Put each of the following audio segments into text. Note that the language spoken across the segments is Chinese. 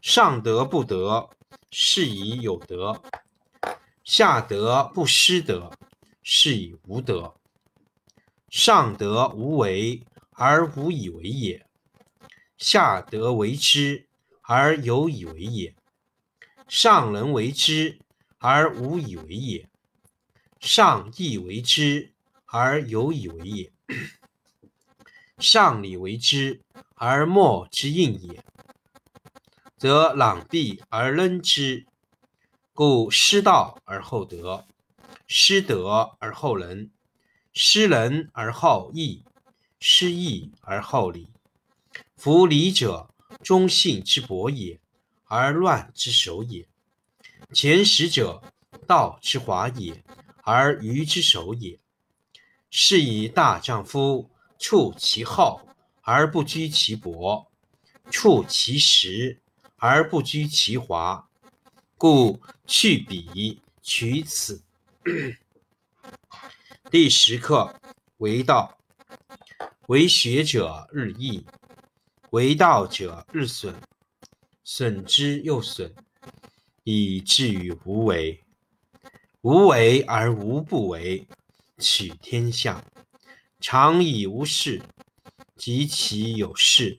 上德不德，是以有德；下德不失德，是以无德。上德无为而无以为也，下德为之而有以为也。上人为之而无以为也，上义为之而有以为也，上礼为之而莫之应也。则攘臂而扔之，故失道而后德，失德而后仁，失仁而后义，失义而后礼。夫礼者，忠信之薄也，而乱之首也；前识者，道之华也，而愚之首也。是以大丈夫处其厚而不居其薄，处其实。而不居其华，故去彼取此。第十课为道，为学者日益，为道者日损，损之又损，以至于无为。无为而无不为，取天下常以无事，及其有事。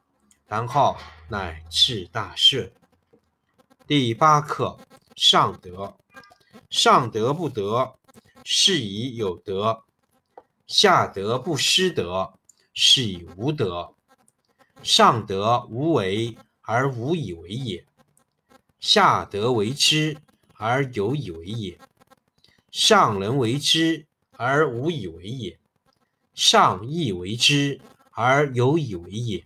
然后。乃至大顺。第八课：上德。上德不德，是以有德；下德不失德，是以无德。上德无为而无以为也，下德为之而有以为也。上人为之而无以为也，上义为之而有以为也。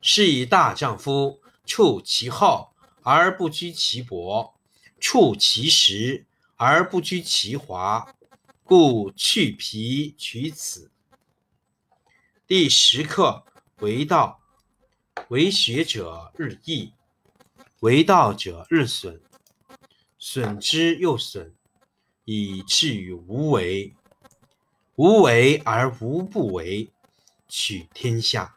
是以大丈夫处其厚而不居其薄，处其实而不居其华，故去皮取此。第十课为道，为学者日益，为道者日损，损之又损，以至于无为。无为而无不为，取天下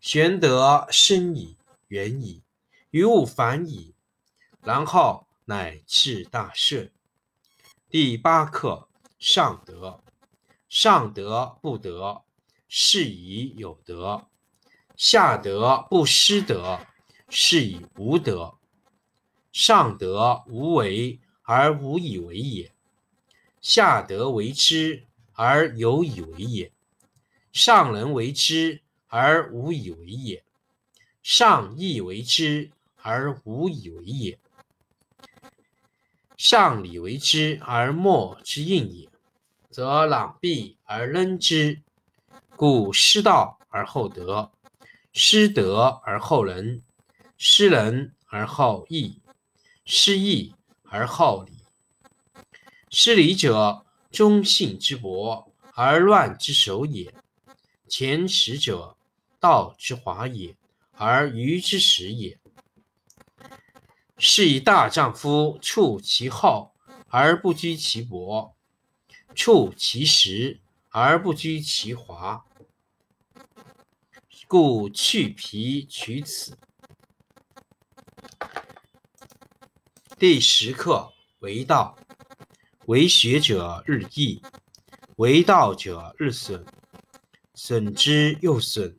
玄德深矣，远矣，于物反矣，然后乃至大顺。第八课：上德。上德不德，是以有德；下德不失德，是以无德。上德无为而无以为也，下德为之而有以为也。上人为之而无以为也，上义为之而无以为也，上礼为之而莫之应也，则攘臂而扔之。故失道而后德，失德而后仁，失仁而后义，失义而后礼。失礼者，忠信之薄而乱之首也。前识者，道之华也，而愚之始也。是以大丈夫处其厚而不居其薄，处其实而不居其华，故去皮取此。第十课为道，为学者日益，为道者日损。损之又损，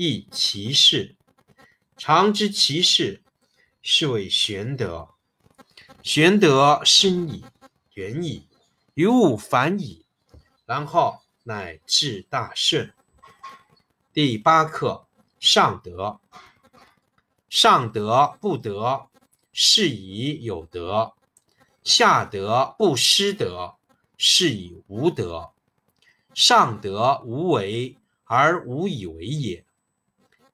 亦其事。常知其事，是谓玄德。玄德深矣，远矣，于物反矣，然后乃至大顺。第八课：上德。上德不德，是以有德；下德不失德，是以无德。上德无为而无以为也，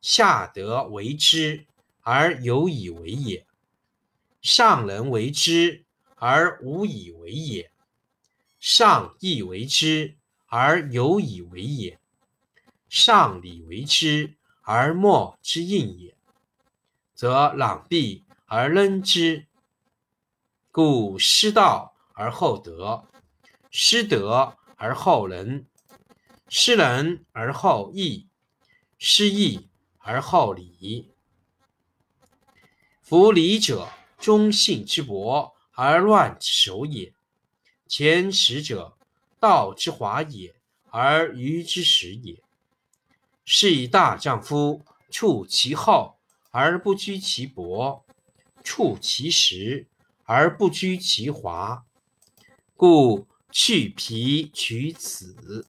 下德为之而有以为也。上人为之而无以为也，上义为之而有以为也，上礼为之而莫之应也，则攘臂而扔之。故失道而后德，失德而后仁。失仁而后义，失义而后礼。夫礼者，忠信之薄而乱之首也。前识者，道之华也，而愚之始也。是以大丈夫处其厚而不居其薄，处其实而不居其华。故去皮取此。